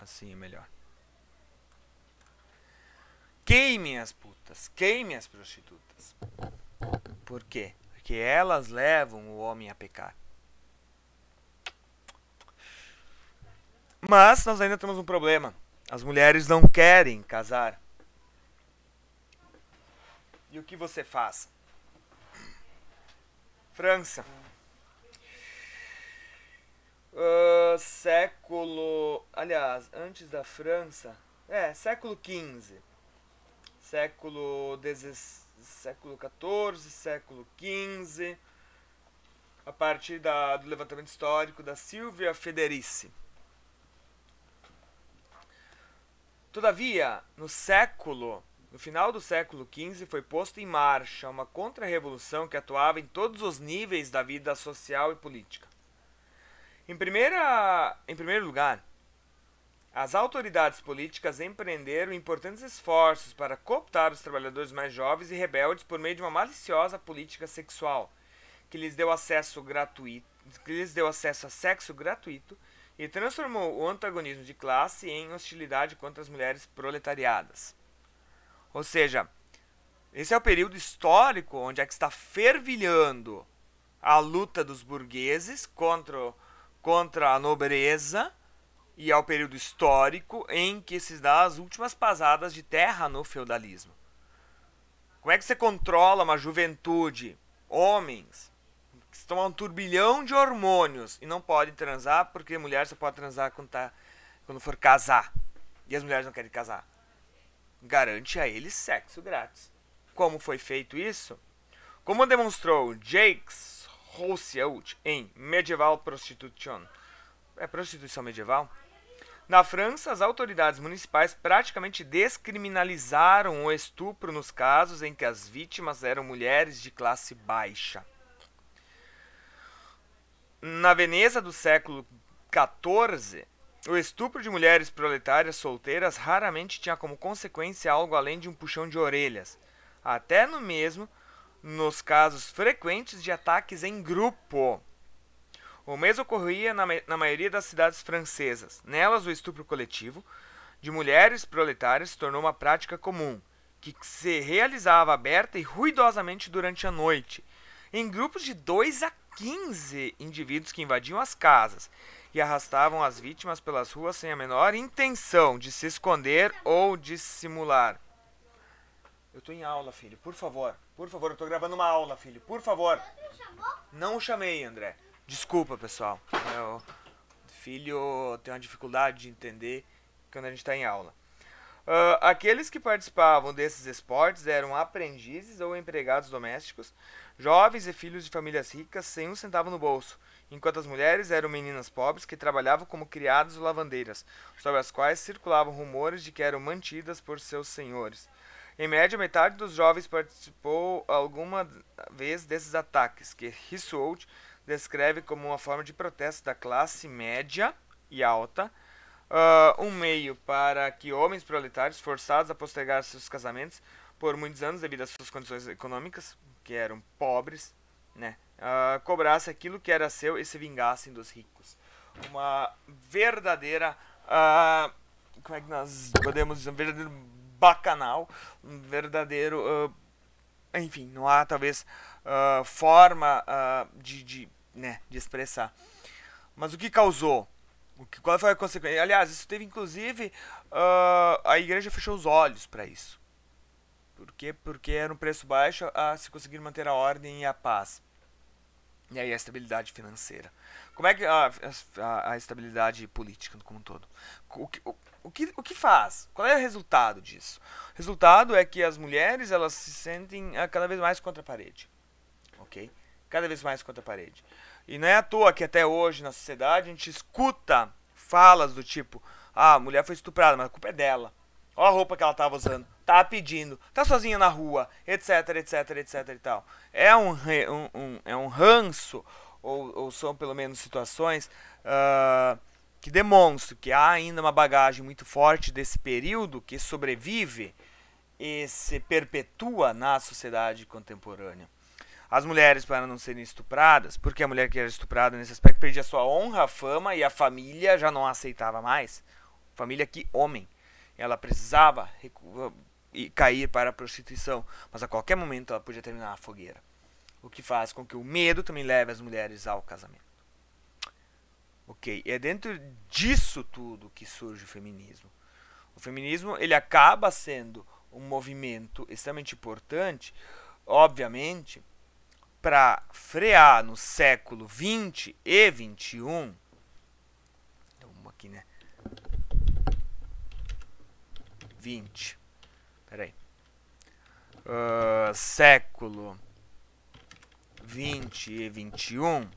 [SPEAKER 1] Assim é melhor. Queimem as putas. Queimem as prostitutas. Por quê? porque elas levam o homem a pecar. Mas nós ainda temos um problema. As mulheres não querem casar. E o que você faz? França. Uh, século. Aliás, antes da França. É, século XV. Século XVI século XIV, século XV, a partir da, do levantamento histórico da Silvia Federici. Todavia, no século, no final do século XV, foi posto em marcha uma contra-revolução que atuava em todos os níveis da vida social e política. Em, primeira, em primeiro lugar, as autoridades políticas empreenderam importantes esforços para cooptar os trabalhadores mais jovens e rebeldes por meio de uma maliciosa política sexual, que lhes deu acesso gratuito, que lhes deu acesso a sexo gratuito e transformou o antagonismo de classe em hostilidade contra as mulheres proletariadas. Ou seja, esse é o período histórico onde é que está fervilhando a luta dos burgueses contra, contra a nobreza e ao período histórico em que se dá as últimas pasadas de terra no feudalismo. Como é que você controla uma juventude, homens, estão a um turbilhão de hormônios e não podem transar porque mulher só pode transar quando, tá, quando for casar e as mulheres não querem casar? Garante a eles sexo grátis. Como foi feito isso? Como demonstrou Jakes Rousseau em Medieval Prostitution, é prostituição medieval? Na França, as autoridades municipais praticamente descriminalizaram o estupro nos casos em que as vítimas eram mulheres de classe baixa. Na Veneza do século XIV, o estupro de mulheres proletárias solteiras raramente tinha como consequência algo além de um puxão de orelhas, até no mesmo nos casos frequentes de ataques em grupo. O mesmo ocorria na, na maioria das cidades francesas. Nelas, o estupro coletivo de mulheres proletárias se tornou uma prática comum, que se realizava aberta e ruidosamente durante a noite, em grupos de 2 a 15 indivíduos que invadiam as casas e arrastavam as vítimas pelas ruas sem a menor intenção de se esconder ou dissimular. Eu tô em aula, filho, por favor. Por favor, eu tô gravando uma aula, filho, por favor. Não o chamei, André. Desculpa, pessoal. Meu filho tem uma dificuldade de entender quando a gente está em aula. Uh, aqueles que participavam desses esportes eram aprendizes ou empregados domésticos, jovens e filhos de famílias ricas sem um centavo no bolso, enquanto as mulheres eram meninas pobres que trabalhavam como criadas ou lavandeiras, sobre as quais circulavam rumores de que eram mantidas por seus senhores. Em média, metade dos jovens participou alguma vez desses ataques, que Rissoult descreve como uma forma de protesto da classe média e alta, uh, um meio para que homens proletários forçados a postergar seus casamentos por muitos anos devido às suas condições econômicas, que eram pobres, né, uh, cobrasse aquilo que era seu e se vingassem dos ricos. Uma verdadeira, uh, como é que nós podemos dizer, um verdadeiro bacanal, um verdadeiro, enfim, não há talvez forma de, de né, de expressar. Mas o que causou? O que, qual foi a consequência? Aliás, isso teve inclusive uh, a igreja fechou os olhos para isso. Por quê? Porque era um preço baixo a se conseguir manter a ordem e a paz. E aí a estabilidade financeira. Como é que a, a, a estabilidade política como um todo? O que, o, o, que, o que faz? Qual é o resultado disso? O resultado é que as mulheres elas se sentem ah, cada vez mais contra a parede. Ok? Cada vez mais contra a parede. E não é à toa que até hoje na sociedade a gente escuta falas do tipo: ah, a mulher foi estuprada, mas a culpa é dela. Olha a roupa que ela estava usando, tá pedindo, tá sozinha na rua, etc, etc, etc e tal. É um, um, um é um ranço, ou, ou, são pelo menos situações uh, que demonstram que há ainda uma bagagem muito forte desse período que sobrevive e se perpetua na sociedade contemporânea as mulheres para não serem estupradas, porque a mulher que era estuprada nesse aspecto perdia sua honra, a fama e a família já não a aceitava mais. Família que homem. Ela precisava cair para a prostituição, mas a qualquer momento ela podia terminar a fogueira. o que faz com que o medo também leve as mulheres ao casamento. Ok, é dentro disso tudo que surge o feminismo. O feminismo ele acaba sendo um movimento extremamente importante, obviamente, para frear no século 20 e 21. Então, vamos aqui, né? 20. Peraí. Uh, século 20 e 21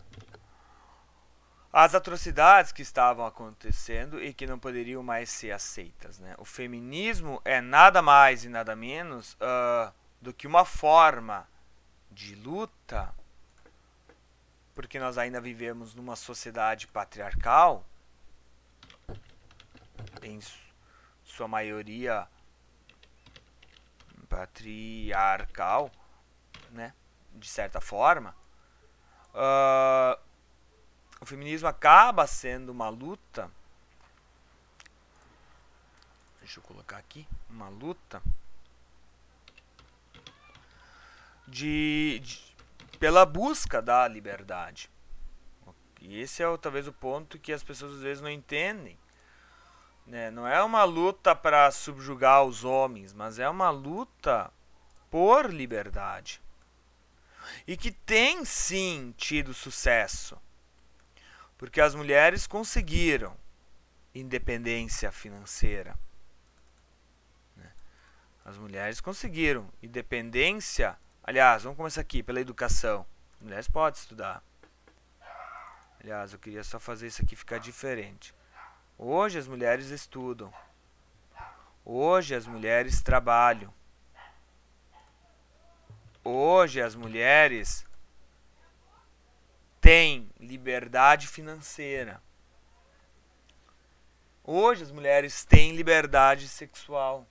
[SPEAKER 1] as atrocidades que estavam acontecendo e que não poderiam mais ser aceitas. Né? O feminismo é nada mais e nada menos uh, do que uma forma de luta, porque nós ainda vivemos numa sociedade patriarcal, em sua maioria patriarcal, né? de certa forma. Uh, o feminismo acaba sendo uma luta. Deixa eu colocar aqui. Uma luta de, de pela busca da liberdade. E esse é talvez o ponto que as pessoas às vezes não entendem. Né? Não é uma luta para subjugar os homens, mas é uma luta por liberdade. E que tem sim tido sucesso. Porque as mulheres conseguiram independência financeira. Né? As mulheres conseguiram independência. Aliás, vamos começar aqui pela educação. As mulheres podem estudar. Aliás, eu queria só fazer isso aqui ficar diferente. Hoje as mulheres estudam. Hoje as mulheres trabalham. Hoje as mulheres têm liberdade financeira. Hoje as mulheres têm liberdade sexual.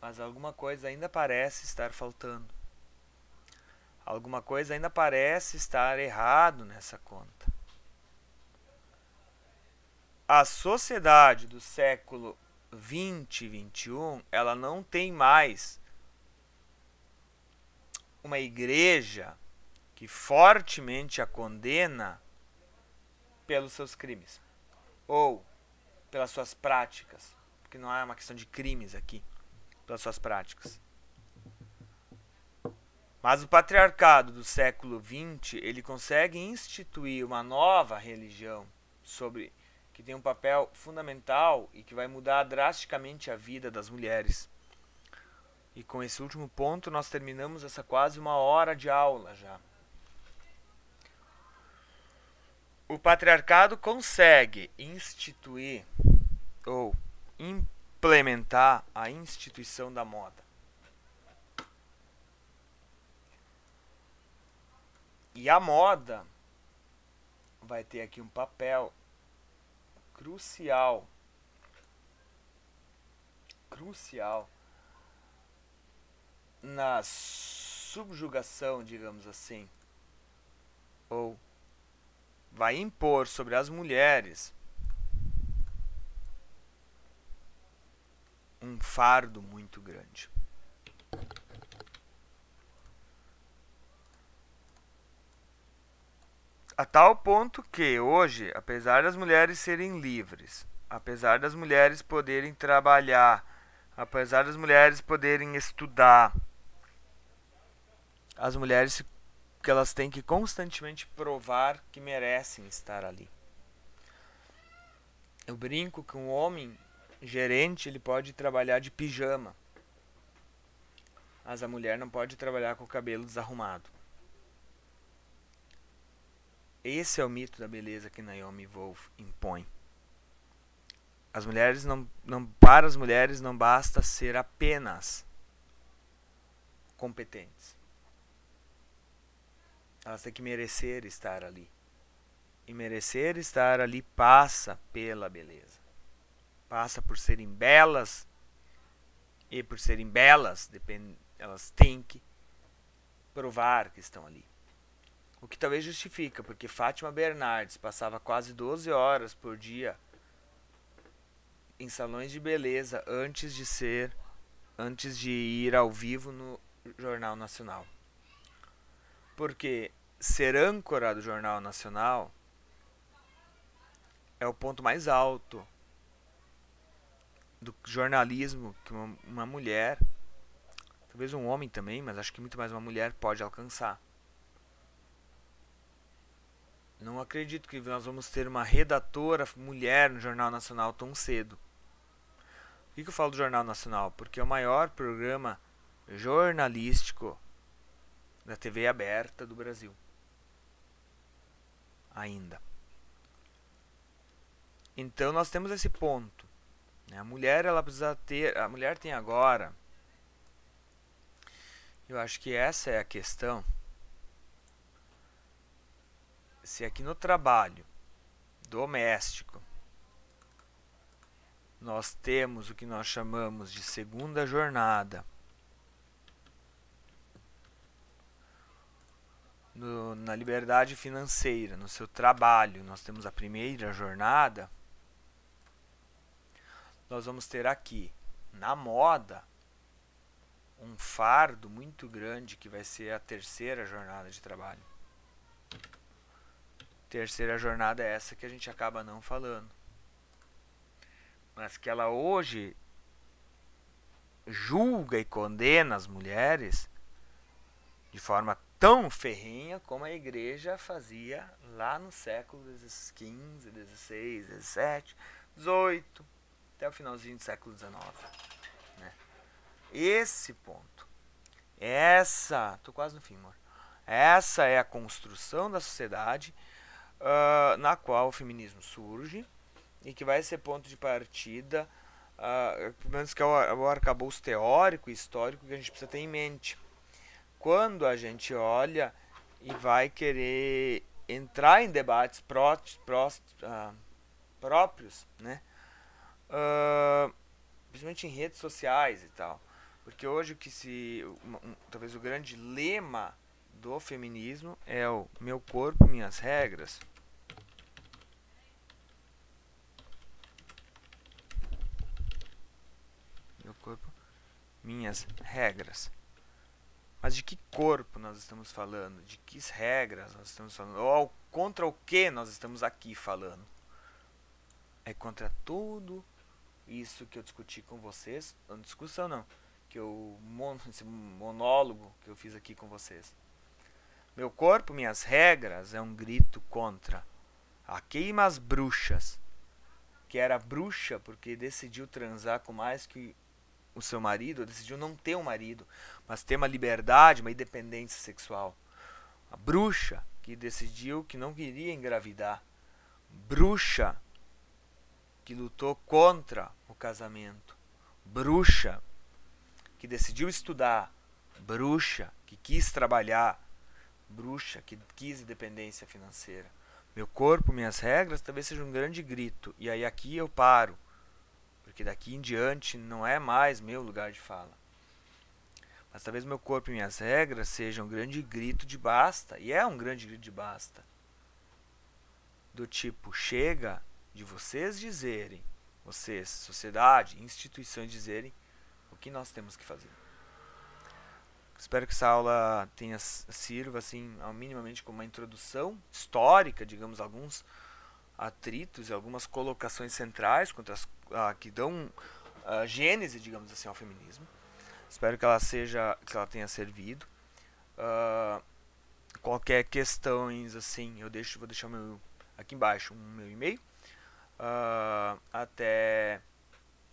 [SPEAKER 1] Mas alguma coisa ainda parece estar faltando. Alguma coisa ainda parece estar errado nessa conta. A sociedade do século 20 e 21, ela não tem mais uma igreja que fortemente a condena pelos seus crimes ou pelas suas práticas, porque não é uma questão de crimes aqui, pelas suas práticas. Mas o patriarcado do século XX, ele consegue instituir uma nova religião sobre que tem um papel fundamental e que vai mudar drasticamente a vida das mulheres. E com esse último ponto nós terminamos essa quase uma hora de aula já. O patriarcado consegue instituir ou implementar a instituição da moda. E a moda vai ter aqui um papel crucial crucial na subjugação, digamos assim, ou vai impor sobre as mulheres um fardo muito grande. A tal ponto que hoje, apesar das mulheres serem livres, apesar das mulheres poderem trabalhar, apesar das mulheres poderem estudar, as mulheres que elas têm que constantemente provar que merecem estar ali. Eu brinco que um homem gerente ele pode trabalhar de pijama, mas a mulher não pode trabalhar com o cabelo desarrumado. Esse é o mito da beleza que Naomi Wolf impõe. As mulheres não, não para as mulheres não basta ser apenas competentes. Elas têm que merecer estar ali. E merecer estar ali passa pela beleza. Passa por serem belas. E por serem belas, depend... elas têm que provar que estão ali. O que talvez justifica, porque Fátima Bernardes passava quase 12 horas por dia em salões de beleza antes de ser antes de ir ao vivo no Jornal Nacional. Porque ser âncora do Jornal Nacional é o ponto mais alto do jornalismo que uma, uma mulher, talvez um homem também, mas acho que muito mais uma mulher pode alcançar. Não acredito que nós vamos ter uma redatora mulher no Jornal Nacional tão cedo. Por que, que eu falo do Jornal Nacional? Porque é o maior programa jornalístico da TV aberta do Brasil. Ainda. Então nós temos esse ponto. Né? A mulher ela precisa ter, a mulher tem agora. Eu acho que essa é a questão. Se aqui no trabalho doméstico nós temos o que nós chamamos de segunda jornada. No, na liberdade financeira, no seu trabalho, nós temos a primeira jornada. Nós vamos ter aqui, na moda, um fardo muito grande que vai ser a terceira jornada de trabalho. Terceira jornada é essa que a gente acaba não falando mas que ela hoje julga e condena as mulheres de forma tão ferrenha como a igreja fazia lá no século XV, XVI, XVII, XVIII, até o finalzinho do século XIX. Né? Esse ponto, essa, tô quase no fim, amor. Essa é a construção da sociedade uh, na qual o feminismo surge e que vai ser ponto de partida, uh, pelo menos que é o, o arcabouço teórico e histórico que a gente precisa ter em mente. Quando a gente olha e vai querer entrar em debates pró, pró, uh, próprios, né? Uh, principalmente em redes sociais e tal. Porque hoje o que se. Um, talvez o grande lema do feminismo é o meu corpo, minhas regras. corpo, minhas regras. Mas de que corpo nós estamos falando? De que regras nós estamos falando? Ou contra o que nós estamos aqui falando? É contra tudo isso que eu discuti com vocês. Não discussão não. Que eu, esse monólogo que eu fiz aqui com vocês. Meu corpo, minhas regras é um grito contra a as bruxas. Que era bruxa porque decidiu transar com mais que o seu marido, decidiu não ter um marido, mas ter uma liberdade, uma independência sexual. A bruxa que decidiu que não queria engravidar. Bruxa que lutou contra o casamento. Bruxa que decidiu estudar. Bruxa que quis trabalhar. Bruxa que quis independência financeira. Meu corpo, minhas regras, talvez seja um grande grito. E aí aqui eu paro porque daqui em diante não é mais meu lugar de fala. Mas talvez meu corpo e minhas regras sejam um grande grito de basta, e é um grande grito de basta. Do tipo, chega de vocês dizerem, vocês, sociedade, instituições dizerem o que nós temos que fazer. Espero que essa aula tenha sirva assim, minimamente como uma introdução histórica, digamos, alguns atritos e algumas colocações centrais contra as, uh, que dão uh, gênese, digamos assim, ao feminismo. Espero que ela seja, que ela tenha servido. Uh, qualquer questões assim, eu deixo, vou deixar meu aqui embaixo um meu e-mail. Uh, até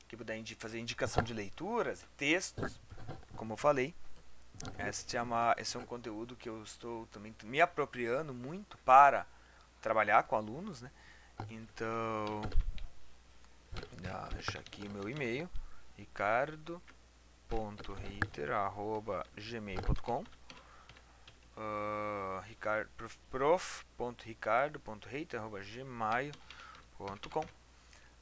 [SPEAKER 1] que puder fazer indicação de leituras, textos, como eu falei. É, uma, esse é um conteúdo que eu estou também me apropriando muito para trabalhar com alunos, né? Então, deixa aqui meu e-mail, ricardo.reiter.gmail.com uh, prof.ricardo.reiter.gmail.com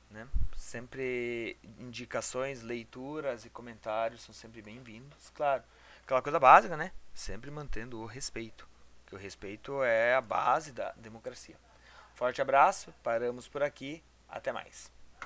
[SPEAKER 1] né? Sempre indicações, leituras e comentários são sempre bem-vindos. Claro, aquela coisa básica, né? Sempre mantendo o respeito. Que o respeito é a base da democracia. Forte abraço, paramos por aqui, até mais.